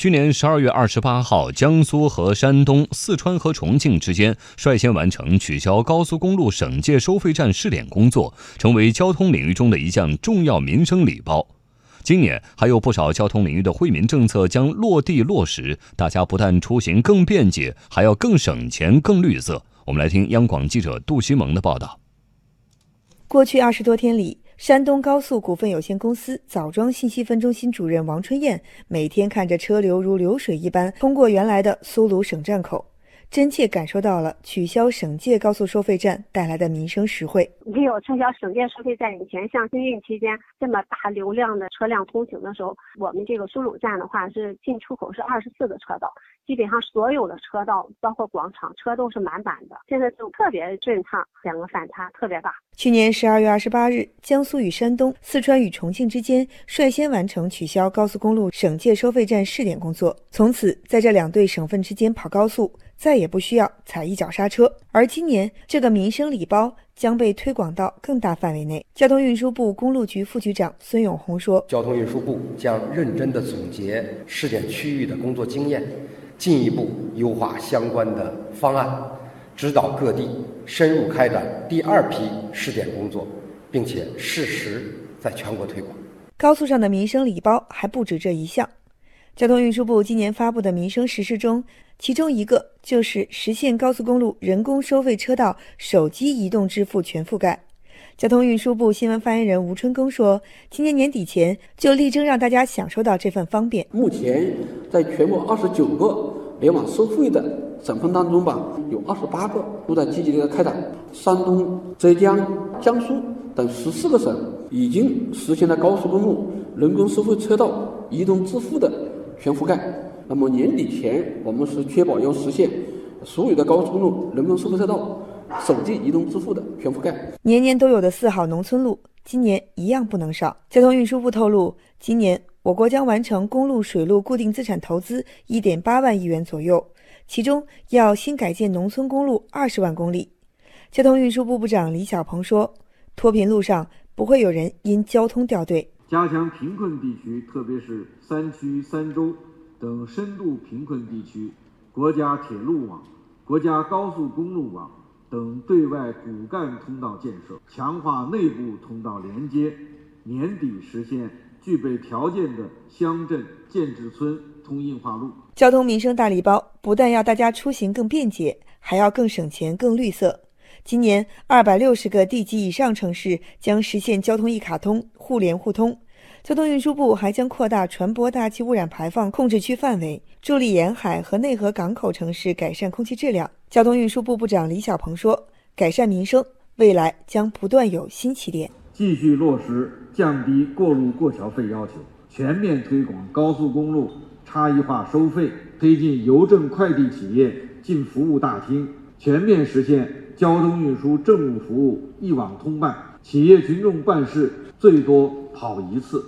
去年十二月二十八号，江苏和山东、四川和重庆之间率先完成取消高速公路省界收费站试点工作，成为交通领域中的一项重要民生礼包。今年还有不少交通领域的惠民政策将落地落实，大家不但出行更便捷，还要更省钱、更绿色。我们来听央广记者杜西蒙的报道。过去二十多天里，山东高速股份有限公司枣庄信息分中心主任王春燕每天看着车流如流水一般通过原来的苏鲁省站口。真切感受到了取消省界高速收费站带来的民生实惠。没有撤销省界收费站以前，像春运期间这么大流量的车辆通行的时候，我们这个苏鲁站的话是进出口是二十四个车道，基本上所有的车道包括广场车都是满满的。现在就特别顺畅，两个反差特别大。去年十二月二十八日，江苏与山东、四川与重庆之间率先完成取消高速公路省界收费站试点工作，从此在这两对省份之间跑高速。再也不需要踩一脚刹车，而今年这个民生礼包将被推广到更大范围内。交通运输部公路局副局长孙永红说：“交通运输部将认真地总结试点区域的工作经验，进一步优化相关的方案，指导各地深入开展第二批试点工作，并且适时在全国推广。”高速上的民生礼包还不止这一项。交通运输部今年发布的民生实事中，其中一个就是实现高速公路人工收费车道手机移动支付全覆盖。交通运输部新闻发言人吴春耕说：“今年年底前就力争让大家享受到这份方便。目前，在全国二十九个联网收费的省份当中吧，有二十八个都在积极的开展。山东、浙江、江苏等十四个省已经实现了高速公路人工收费车道移动支付的。”全覆盖。那么年底前，我们是确保要实现所有的高速公路人工收费车道手机移动支付的全覆盖。年年都有的四好农村路，今年一样不能少。交通运输部透露，今年我国将完成公路、水路固定资产投资一点八万亿元左右，其中要新改建农村公路二十万公里。交通运输部部长李小鹏说：“脱贫路上不会有人因交通掉队。”加强贫困地区，特别是三区、三州等深度贫困地区，国家铁路网、国家高速公路网等对外骨干通道建设，强化内部通道连接，年底实现具备条件的乡镇建制村通硬化路。交通民生大礼包不但要大家出行更便捷，还要更省钱、更绿色。今年，二百六十个地级以上城市将实现交通一卡通、互联互通。交通运输部还将扩大船舶大气污染排放控制区范围，助力沿海和内河港口城市改善空气质量。交通运输部部长李小鹏说：“改善民生，未来将不断有新起点。继续落实降低过路过桥费要求，全面推广高速公路差异化收费，推进邮政快递企业进服务大厅，全面实现。”交通运输政务服务一网通办，企业群众办事最多跑一次。